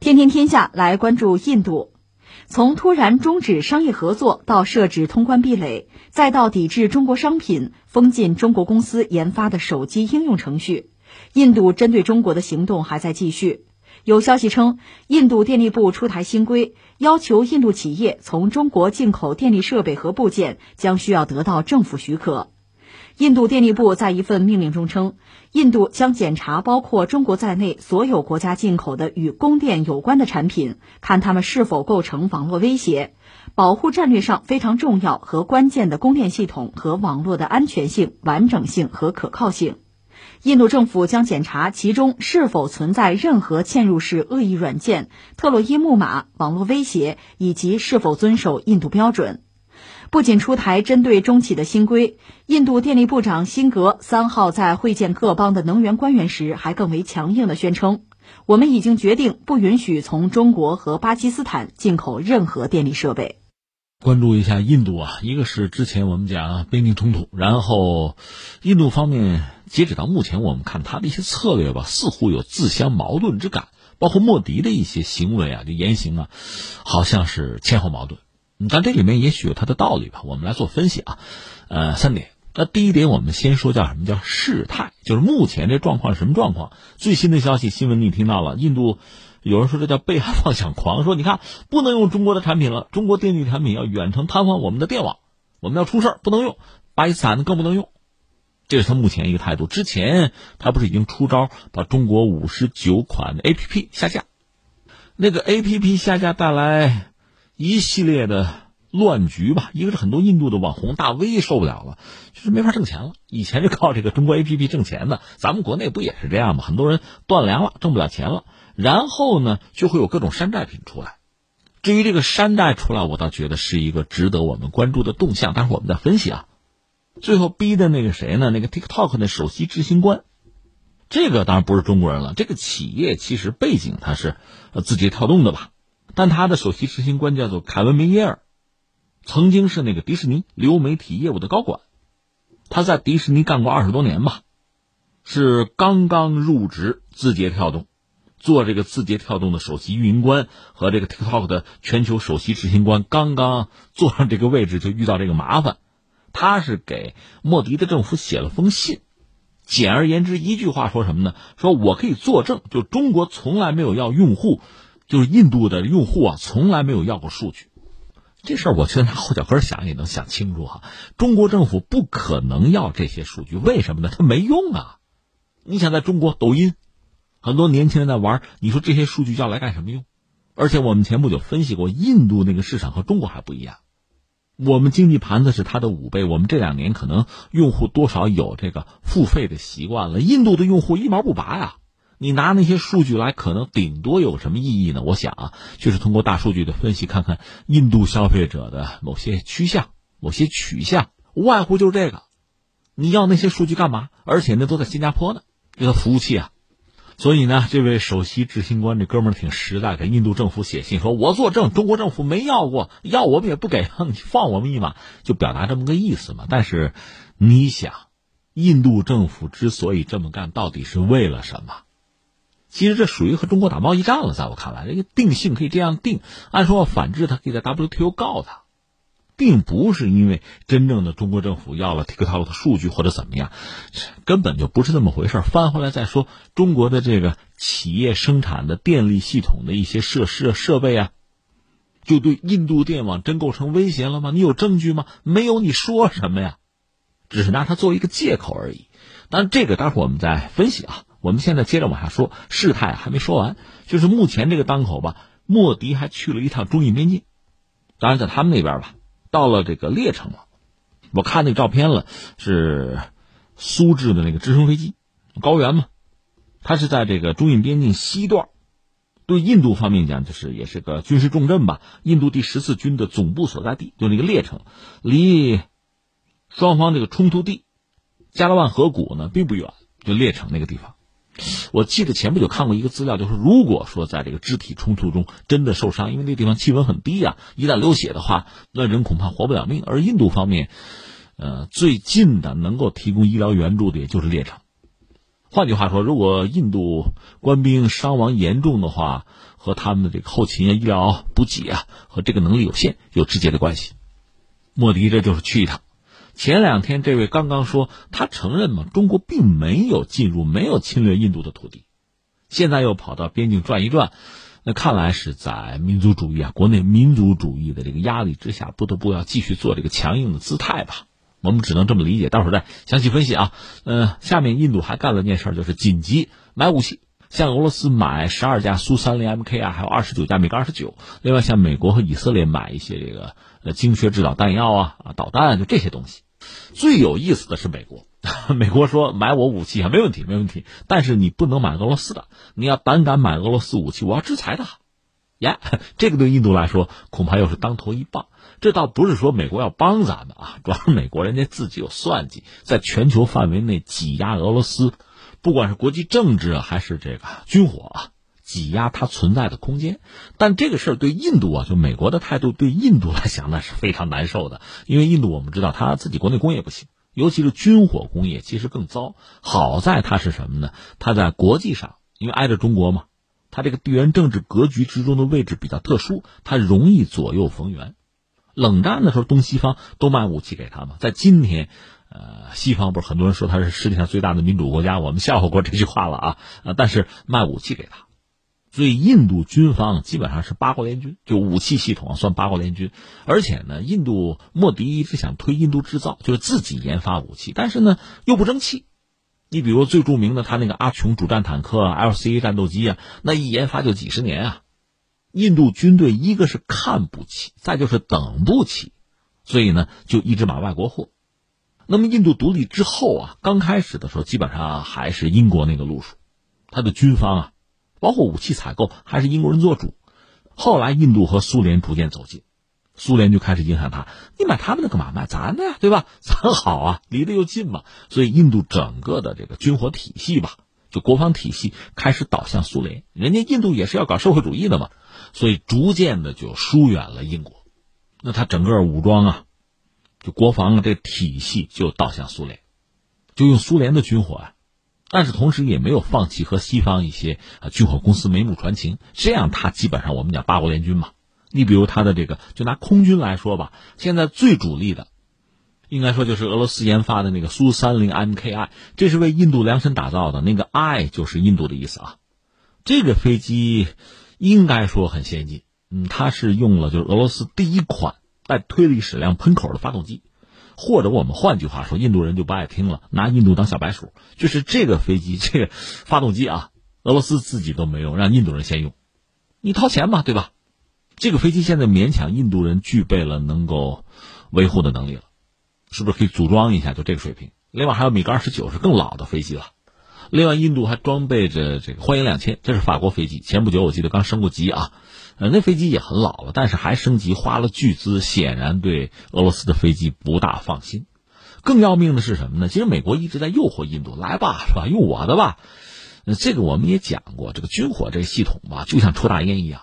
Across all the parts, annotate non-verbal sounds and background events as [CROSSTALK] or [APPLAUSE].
天天天下来关注印度，从突然终止商业合作到设置通关壁垒，再到抵制中国商品、封禁中国公司研发的手机应用程序，印度针对中国的行动还在继续。有消息称，印度电力部出台新规，要求印度企业从中国进口电力设备和部件将需要得到政府许可。印度电力部在一份命令中称，印度将检查包括中国在内所有国家进口的与供电有关的产品，看它们是否构成网络威胁，保护战略上非常重要和关键的供电系统和网络的安全性、完整性和可靠性。印度政府将检查其中是否存在任何嵌入式恶意软件、特洛伊木马、网络威胁，以及是否遵守印度标准。不仅出台针对中企的新规，印度电力部长辛格三号在会见各邦的能源官员时，还更为强硬地宣称：“我们已经决定不允许从中国和巴基斯坦进口任何电力设备。”关注一下印度啊，一个是之前我们讲边境冲突，然后印度方面截止到目前，我们看他的一些策略吧，似乎有自相矛盾之感，包括莫迪的一些行为啊，就言行啊，好像是前后矛盾。但这里面也许有它的道理吧，我们来做分析啊。呃，三点。那第一点，我们先说叫什么叫事态，就是目前这状况是什么状况？最新的消息新闻你听到了，印度有人说这叫被害妄想狂，说你看不能用中国的产品了，中国电力产品要远程瘫痪我们的电网，我们要出事不能用，巴基斯坦的更不能用，这是他目前一个态度。之前他不是已经出招把中国五十九款的 A P P 下架，那个 A P P 下架带来。一系列的乱局吧，一个是很多印度的网红大 V 受不了了，就是没法挣钱了。以前就靠这个中国 APP 挣钱的，咱们国内不也是这样吗？很多人断粮了，挣不了钱了，然后呢，就会有各种山寨品出来。至于这个山寨出来，我倒觉得是一个值得我们关注的动向。但是我们在分析啊，最后逼的那个谁呢？那个 TikTok 的首席执行官，这个当然不是中国人了。这个企业其实背景它是字节跳动的吧？但他的首席执行官叫做凯文梅耶尔，曾经是那个迪士尼流媒体业务的高管，他在迪士尼干过二十多年吧，是刚刚入职字节跳动，做这个字节跳动的首席运营官和这个 TikTok 的全球首席执行官，刚刚坐上这个位置就遇到这个麻烦，他是给莫迪的政府写了封信，简而言之一句话说什么呢？说我可以作证，就中国从来没有要用户。就是印度的用户啊，从来没有要过数据，这事儿我觉得拿后脚跟想也能想清楚哈。中国政府不可能要这些数据，为什么呢？它没用啊！你想在中国抖音，很多年轻人在玩，你说这些数据要来干什么用？而且我们前不久分析过，印度那个市场和中国还不一样，我们经济盘子是它的五倍，我们这两年可能用户多少有这个付费的习惯了，印度的用户一毛不拔呀。你拿那些数据来，可能顶多有什么意义呢？我想啊，就是通过大数据的分析，看看印度消费者的某些趋向、某些取向，无外乎就是这个。你要那些数据干嘛？而且那都在新加坡呢，这个服务器啊。所以呢，这位首席执行官这哥们儿挺实在，给印度政府写信说：“我作证，中国政府没要过，要我们也不给，你放我们一马。”就表达这么个意思嘛。但是，你想，印度政府之所以这么干，到底是为了什么？其实这属于和中国打贸易战了，在我看来，这个定性可以这样定。按说反制，他可以在 WTO 告他，并不是因为真正的中国政府要了 TikTok 的数据或者怎么样，根本就不是那么回事。翻回来再说，中国的这个企业生产的电力系统的一些设施设备啊，就对印度电网真构成威胁了吗？你有证据吗？没有，你说什么呀？只是拿它作为一个借口而已。当然，这个待会儿我们再分析啊。我们现在接着往下说，事态还没说完，就是目前这个当口吧，莫迪还去了一趟中印边境，当然在他们那边吧，到了这个列城了。我看那个照片了，是苏制的那个直升飞机，高原嘛，它是在这个中印边境西段，对印度方面讲，就是也是个军事重镇吧。印度第十四军的总部所在地，就那个列城，离双方这个冲突地加勒万河谷呢并不远，就列城那个地方。我记得前不久看过一个资料，就是如果说在这个肢体冲突中真的受伤，因为那地方气温很低啊，一旦流血的话，那人恐怕活不了命。而印度方面，呃，最近的能够提供医疗援助的也就是列城，换句话说，如果印度官兵伤亡严重的话，和他们的这个后勤啊、医疗补给啊和这个能力有限有直接的关系。莫迪这就是去一趟。前两天这位刚刚说他承认嘛，中国并没有进入、没有侵略印度的土地，现在又跑到边境转一转，那看来是在民族主义啊、国内民族主义的这个压力之下，不得不要继续做这个强硬的姿态吧。我们只能这么理解，待会儿再详细分析啊。呃，下面印度还干了件事，就是紧急买武器，向俄罗斯买十二架苏三零 Mk 啊，还有二十九架米格二十九。另外，向美国和以色列买一些这个呃精确制导弹药啊、啊导弹，就这些东西。最有意思的是美国，[LAUGHS] 美国说买我武器啊，没问题，没问题。但是你不能买俄罗斯的，你要胆敢买俄罗斯武器，我要制裁的。呀，[LAUGHS] 这个对印度来说恐怕又是当头一棒。这倒不是说美国要帮咱们啊，主要是美国人家自己有算计，在全球范围内挤压俄罗斯，不管是国际政治，还是这个军火啊，挤压它存在的空间。但这个事儿对印度啊，就美国的态度对印度来讲那是非常难受的，因为印度我们知道他自己国内工业不行，尤其是军火工业其实更糟。好在它是什么呢？它在国际上，因为挨着中国嘛，它这个地缘政治格局之中的位置比较特殊，它容易左右逢源。冷战的时候，东西方都卖武器给他嘛。在今天，呃，西方不是很多人说他是世界上最大的民主国家，我们笑话过这句话了啊。呃，但是卖武器给他，所以印度军方基本上是八国联军，就武器系统算八国联军。而且呢，印度莫迪一直想推印度制造，就是自己研发武器，但是呢又不争气。你比如最著名的他那个阿琼主战坦克、LCA 战斗机啊，那一研发就几十年啊。印度军队一个是看不起，再就是等不起，所以呢就一直买外国货。那么印度独立之后啊，刚开始的时候基本上还是英国那个路数，他的军方啊，包括武器采购还是英国人做主。后来印度和苏联逐渐走近，苏联就开始影响他，你买他们的干嘛？买咱的呀，对吧？咱好啊，[LAUGHS] 离得又近嘛。所以印度整个的这个军火体系吧，就国防体系开始倒向苏联。人家印度也是要搞社会主义的嘛。所以逐渐的就疏远了英国，那他整个武装啊，就国防啊这体系就倒向苏联，就用苏联的军火啊，但是同时也没有放弃和西方一些啊军火公司眉目传情，这样他基本上我们讲八国联军嘛。你比如他的这个，就拿空军来说吧，现在最主力的，应该说就是俄罗斯研发的那个苏三零 Mki，这是为印度量身打造的，那个 I 就是印度的意思啊，这个飞机。应该说很先进，嗯，它是用了就是俄罗斯第一款带推力矢量喷口的发动机，或者我们换句话说，印度人就不爱听了，拿印度当小白鼠，就是这个飞机 [LAUGHS] 这个发动机啊，俄罗斯自己都没用，让印度人先用，你掏钱嘛，对吧？这个飞机现在勉强印度人具备了能够维护的能力了，是不是可以组装一下？就这个水平。另外还有米格二十九是更老的飞机了。另外，印度还装备着这个幻影两千，这是法国飞机。前不久我记得刚升过级啊，呃，那飞机也很老了，但是还升级，花了巨资，显然对俄罗斯的飞机不大放心。更要命的是什么呢？其实美国一直在诱惑印度，来吧，是吧？用我的吧。这个我们也讲过，这个军火这个系统吧，就像抽大烟一样，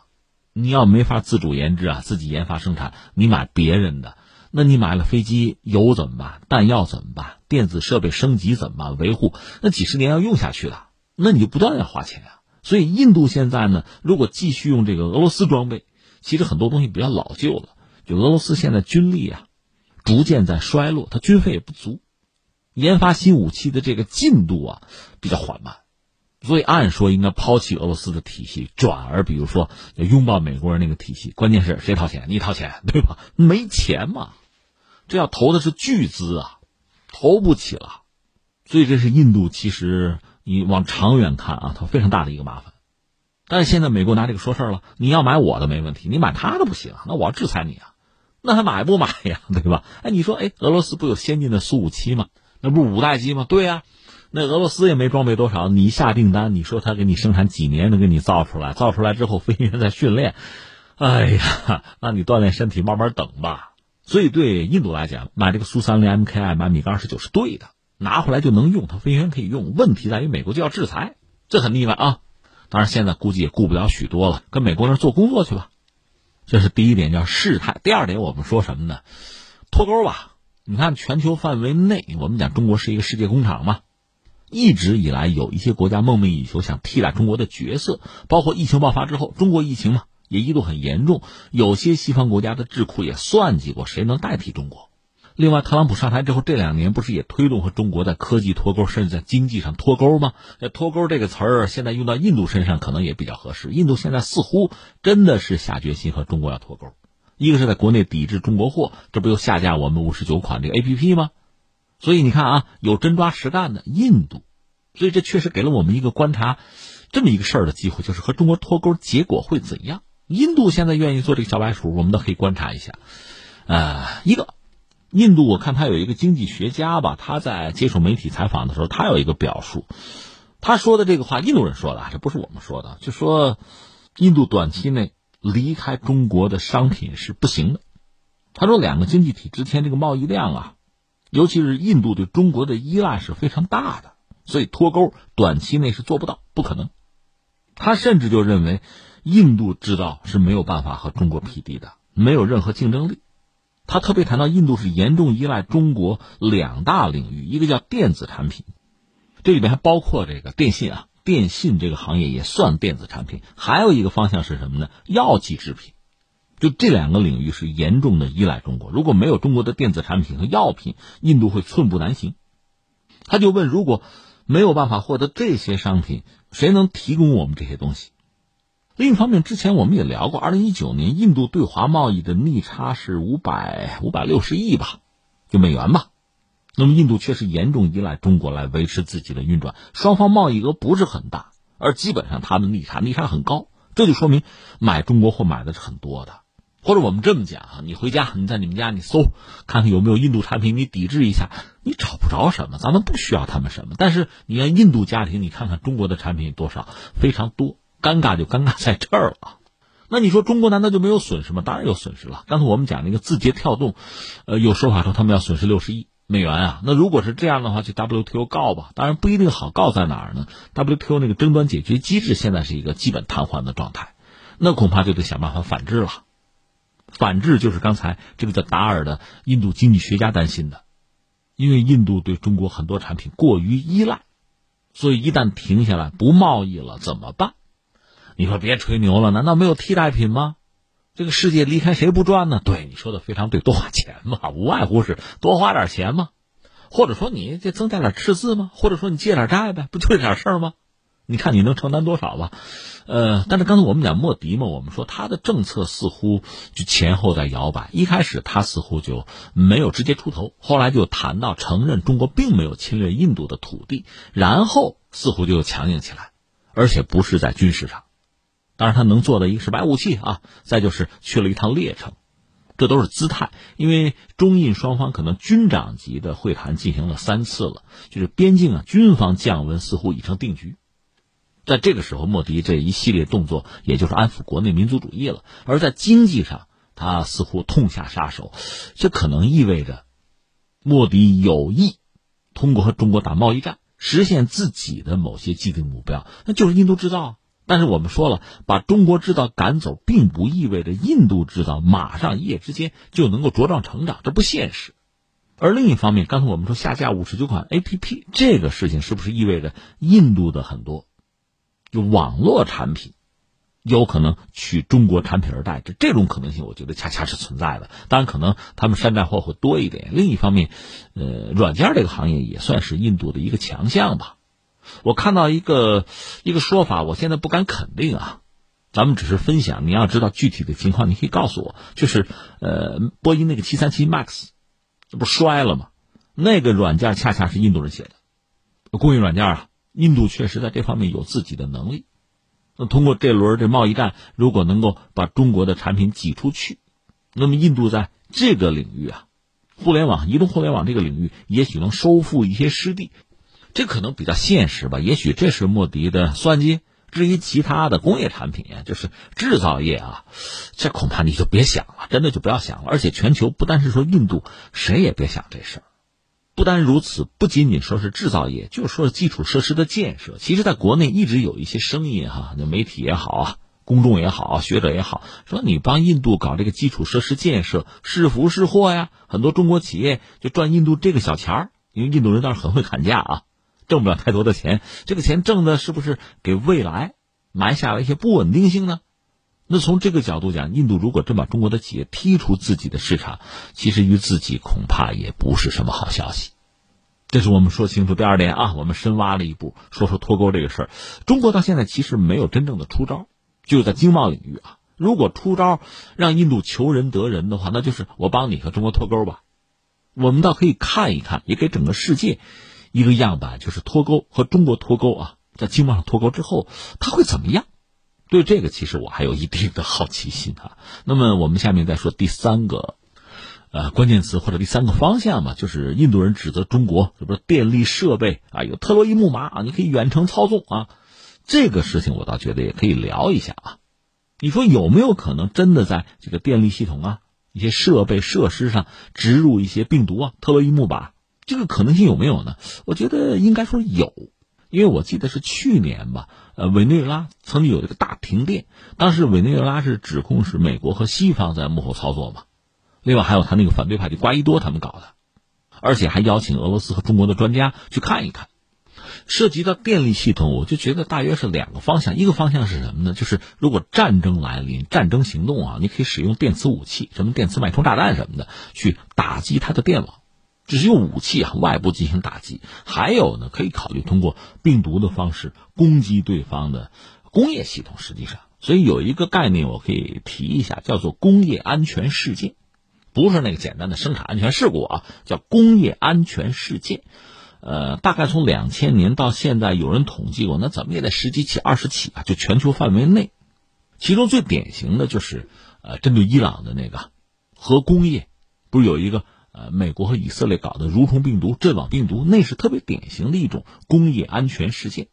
你要没法自主研制啊，自己研发生产，你买别人的。那你买了飞机油怎么办？弹药怎么办？电子设备升级怎么办？维护那几十年要用下去的，那你就不断要花钱啊。所以印度现在呢，如果继续用这个俄罗斯装备，其实很多东西比较老旧了。就俄罗斯现在军力啊，逐渐在衰落，它军费也不足，研发新武器的这个进度啊比较缓慢。所以按说应该抛弃俄罗斯的体系，转而比如说拥抱美国人那个体系。关键是谁掏钱？你掏钱 [LAUGHS] 对吧？没钱嘛。这要投的是巨资啊，投不起了，所以这是印度其实你往长远看啊，它非常大的一个麻烦。但是现在美国拿这个说事儿了，你要买我的没问题，你买他的不行，那我要制裁你啊，那还买不买呀？对吧？哎，你说，哎，俄罗斯不有先进的苏五七吗？那不是五代机吗？对呀，那俄罗斯也没装备多少，你下订单，你说他给你生产几年能给你造出来？造出来之后飞行员在训练，哎呀，那你锻炼身体，慢慢等吧。所以，对印度来讲，买这个苏三零 Mki 买米格二十九是对的，拿回来就能用，它飞行员可以用。问题在于美国就要制裁，这很腻歪啊！当然，现在估计也顾不了许多了，跟美国那做工作去吧。这是第一点，叫事态。第二点，我们说什么呢？脱钩吧。你看，全球范围内，我们讲中国是一个世界工厂嘛，一直以来有一些国家梦寐以求想替代中国的角色，包括疫情爆发之后，中国疫情嘛也一度很严重，有些西方国家的智库也算计过谁能代替中国。另外，特朗普上台之后，这两年不是也推动和中国在科技脱钩，甚至在经济上脱钩吗？那脱钩这个词儿现在用到印度身上可能也比较合适。印度现在似乎真的是下决心和中国要脱钩，一个是在国内抵制中国货，这不又下架我们五十九款这个 A P P 吗？所以你看啊，有真抓实干的印度，所以这确实给了我们一个观察这么一个事儿的机会，就是和中国脱钩结果会怎样？印度现在愿意做这个小白鼠，我们都可以观察一下。呃，一个。印度，我看他有一个经济学家吧，他在接受媒体采访的时候，他有一个表述，他说的这个话，印度人说的，这不是我们说的，就说印度短期内离开中国的商品是不行的。他说，两个经济体之间这个贸易量啊，尤其是印度对中国的依赖是非常大的，所以脱钩短期内是做不到，不可能。他甚至就认为，印度制造是没有办法和中国匹敌的，没有任何竞争力。他特别谈到，印度是严重依赖中国两大领域，一个叫电子产品，这里面还包括这个电信啊，电信这个行业也算电子产品。还有一个方向是什么呢？药剂制品，就这两个领域是严重的依赖中国。如果没有中国的电子产品和药品，印度会寸步难行。他就问：如果没有办法获得这些商品，谁能提供我们这些东西？另一方面，之前我们也聊过，二零一九年印度对华贸易的逆差是五百五百六十亿吧，就美元吧。那么印度确实严重依赖中国来维持自己的运转，双方贸易额不是很大，而基本上它的逆差逆差很高，这就说明买中国货买的是很多的。或者我们这么讲啊，你回家你在你们家你搜看看有没有印度产品，你抵制一下，你找不着什么，咱们不需要他们什么。但是你看印度家庭，你看看中国的产品有多少，非常多。尴尬就尴尬在这儿了，那你说中国难道就没有损失吗？当然有损失了。刚才我们讲那个字节跳动，呃，有说法说他们要损失六十亿美元啊。那如果是这样的话，去 WTO 告吧。当然不一定好告在哪儿呢？WTO 那个争端解决机制现在是一个基本瘫痪的状态，那恐怕就得想办法反制了。反制就是刚才这个叫达尔的印度经济学家担心的，因为印度对中国很多产品过于依赖，所以一旦停下来不贸易了怎么办？你说别吹牛了，难道没有替代品吗？这个世界离开谁不转呢？对，你说的非常对，多花钱嘛，无外乎是多花点钱嘛，或者说你这增加点赤字嘛？或者说你借点债呗，不就这点事儿吗？你看你能承担多少吧？呃，但是刚才我们讲莫迪嘛，我们说他的政策似乎就前后在摇摆，一开始他似乎就没有直接出头，后来就谈到承认中国并没有侵略印度的土地，然后似乎就强硬起来，而且不是在军事上。当然，他能做的一个是买武器啊，再就是去了一趟列城，这都是姿态。因为中印双方可能军长级的会谈进行了三次了，就是边境啊，军方降温似乎已成定局。在这个时候，莫迪这一系列动作，也就是安抚国内民族主义了。而在经济上，他似乎痛下杀手，这可能意味着莫迪有意通过和中国打贸易战，实现自己的某些既定目标，那就是印度制造。啊但是我们说了，把中国制造赶走，并不意味着印度制造马上一夜之间就能够茁壮成长，这不现实。而另一方面，刚才我们说下架五十九款 A P P 这个事情，是不是意味着印度的很多就网络产品有可能取中国产品而代之？这种可能性，我觉得恰恰是存在的。当然，可能他们山寨货会多一点。另一方面，呃，软件这个行业也算是印度的一个强项吧。我看到一个一个说法，我现在不敢肯定啊，咱们只是分享。你要知道具体的情况，你可以告诉我。就是呃，波音那个七三七 MAX，这不摔了吗？那个软件恰恰是印度人写的，供应软件啊。印度确实在这方面有自己的能力。那通过这轮这贸易战，如果能够把中国的产品挤出去，那么印度在这个领域啊，互联网、移动互联网这个领域，也许能收复一些失地。这可能比较现实吧，也许这是莫迪的算计。至于其他的工业产品就是制造业啊，这恐怕你就别想了，真的就不要想了。而且全球不单是说印度，谁也别想这事儿。不单如此，不仅仅说是制造业，就是说基础设施的建设。其实，在国内一直有一些声音哈，那媒体也好啊，公众也好，学者也好，说你帮印度搞这个基础设施建设是福是祸呀？很多中国企业就赚印度这个小钱儿，因为印度人倒是很会砍价啊。挣不了太多的钱，这个钱挣的是不是给未来埋下了一些不稳定性呢？那从这个角度讲，印度如果真把中国的企业踢出自己的市场，其实于自己恐怕也不是什么好消息。这是我们说清楚第二点啊，我们深挖了一步，说说脱钩这个事儿。中国到现在其实没有真正的出招，就在经贸领域啊。如果出招让印度求人得人的话，那就是我帮你和中国脱钩吧。我们倒可以看一看，也给整个世界一个样板，就是脱钩和中国脱钩啊，在经贸上脱钩之后，它会怎么样？对这个，其实我还有一定的好奇心啊。[LAUGHS] 那么我们下面再说第三个，呃，关键词或者第三个方向嘛，就是印度人指责中国，是不是电力设备啊有特洛伊木马啊，你可以远程操纵啊。这个事情我倒觉得也可以聊一下啊。你说有没有可能真的在这个电力系统啊、一些设备设施上植入一些病毒啊、特洛伊木马？这个可能性有没有呢？我觉得应该说有，因为我记得是去年吧，呃，委内瑞拉曾经有一个大停电，当时委内瑞拉是指控是美国和西方在幕后操作嘛，另外还有他那个反对派的瓜伊多他们搞的，而且还邀请俄罗斯和中国的专家去看一看。涉及到电力系统，我就觉得大约是两个方向。一个方向是什么呢？就是如果战争来临、战争行动啊，你可以使用电磁武器，什么电磁脉冲炸弹什么的，去打击它的电网，只是用武器啊，外部进行打击。还有呢，可以考虑通过病毒的方式攻击对方的工业系统。实际上，所以有一个概念我可以提一下，叫做工业安全事件，不是那个简单的生产安全事故啊，叫工业安全事件。呃，大概从两千年到现在，有人统计过，那怎么也得十几起、二十起啊，就全球范围内。其中最典型的就是，呃，针对伊朗的那个核工业，不是有一个呃，美国和以色列搞的蠕虫病毒、阵网病毒，那是特别典型的一种工业安全事件。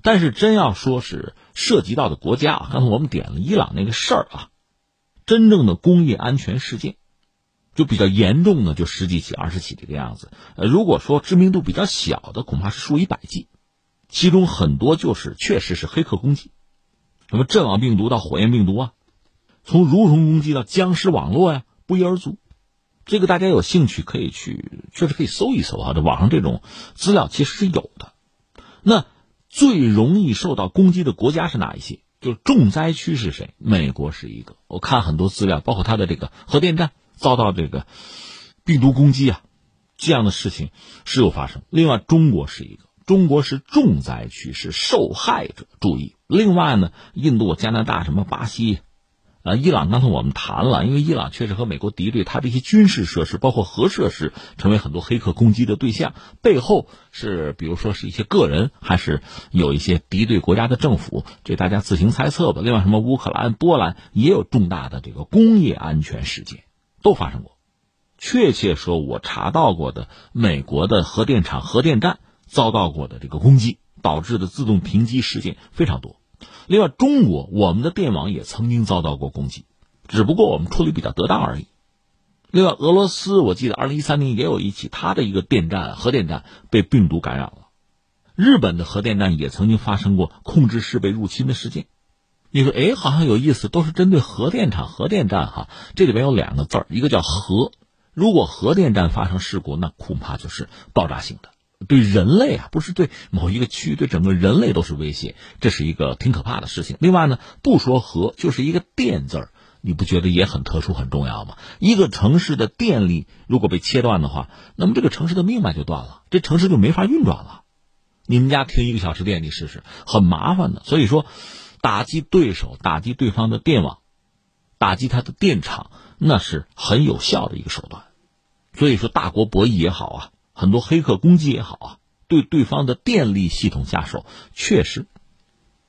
但是真要说是涉及到的国家啊，刚才我们点了伊朗那个事儿啊，真正的工业安全事件。就比较严重的，就十几起、二十起这个样子。呃，如果说知名度比较小的，恐怕是数以百计，其中很多就是确实是黑客攻击，什么阵网病毒到火焰病毒啊，从蠕虫攻击到僵尸网络呀，不一而足。这个大家有兴趣可以去，确实可以搜一搜啊，这网上这种资料其实是有的。那最容易受到攻击的国家是哪一些？就是重灾区是谁？美国是一个。我看很多资料，包括它的这个核电站。遭到这个病毒攻击啊，这样的事情时有发生。另外，中国是一个，中国是重灾区，是受害者。注意，另外呢，印度、加拿大、什么巴西、啊伊朗，刚才我们谈了，因为伊朗确实和美国敌对，它这些军事设施，包括核设施，成为很多黑客攻击的对象。背后是，比如说是一些个人，还是有一些敌对国家的政府，这大家自行猜测吧。另外，什么乌克兰、波兰也有重大的这个工业安全事件。都发生过，确切说，我查到过的美国的核电厂、核电站遭到过的这个攻击导致的自动停机事件非常多。另外，中国我们的电网也曾经遭到过攻击，只不过我们处理比较得当而已。另外，俄罗斯我记得二零一三年也有一起，它的一个电站、核电站被病毒感染了。日本的核电站也曾经发生过控制室被入侵的事件。你说，哎，好像有意思，都是针对核电厂、核电站哈。这里边有两个字儿，一个叫核。如果核电站发生事故，那恐怕就是爆炸性的，对人类啊，不是对某一个区域，对整个人类都是威胁。这是一个挺可怕的事情。另外呢，不说核，就是一个电字儿，你不觉得也很特殊、很重要吗？一个城市的电力如果被切断的话，那么这个城市的命脉就断了，这城市就没法运转了。你们家停一个小时电，你试试，很麻烦的。所以说。打击对手，打击对方的电网，打击他的电厂，那是很有效的一个手段。所以说，大国博弈也好啊，很多黑客攻击也好啊，对对方的电力系统下手，确实，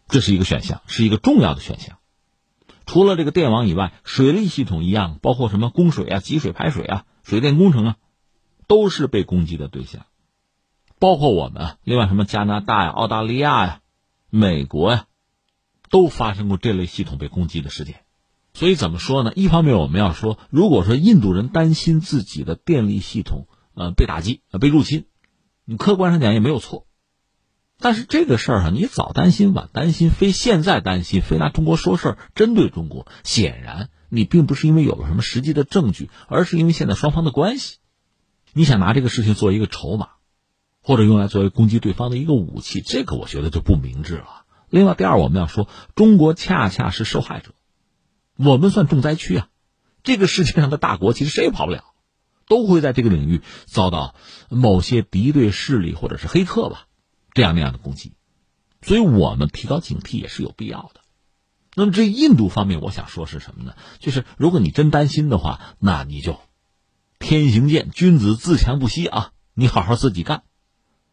这是一个选项，是一个重要的选项。除了这个电网以外，水利系统一样，包括什么供水啊、集水排水啊、水电工程啊，都是被攻击的对象。包括我们，另外什么加拿大呀、澳大利亚呀、美国呀。都发生过这类系统被攻击的事件，所以怎么说呢？一方面我们要说，如果说印度人担心自己的电力系统呃被打击呃被入侵，你客观上讲也没有错。但是这个事儿啊，你早担心晚担心，非现在担心，非拿中国说事儿，针对中国，显然你并不是因为有了什么实际的证据，而是因为现在双方的关系，你想拿这个事情做一个筹码，或者用来作为攻击对方的一个武器，这个我觉得就不明智了。另外，第二，我们要说，中国恰恰是受害者，我们算重灾区啊。这个世界上的大国，其实谁也跑不了，都会在这个领域遭到某些敌对势力或者是黑客吧，这样那样的攻击。所以我们提高警惕也是有必要的。那么，这印度方面，我想说是什么呢？就是如果你真担心的话，那你就天行健，君子自强不息啊！你好好自己干。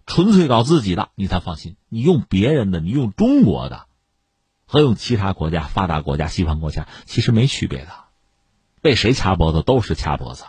纯粹搞自己的，你才放心。你用别人的，你用中国的，和用其他国家、发达国家、西方国家其实没区别的。被谁掐脖子都是掐脖子。